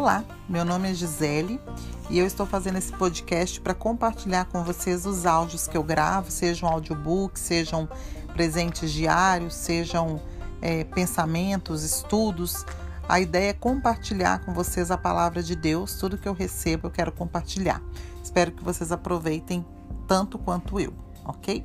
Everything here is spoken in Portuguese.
Olá, meu nome é Gisele e eu estou fazendo esse podcast para compartilhar com vocês os áudios que eu gravo, sejam audiobooks, sejam presentes diários, sejam é, pensamentos, estudos. A ideia é compartilhar com vocês a palavra de Deus, tudo que eu recebo eu quero compartilhar. Espero que vocês aproveitem tanto quanto eu, ok?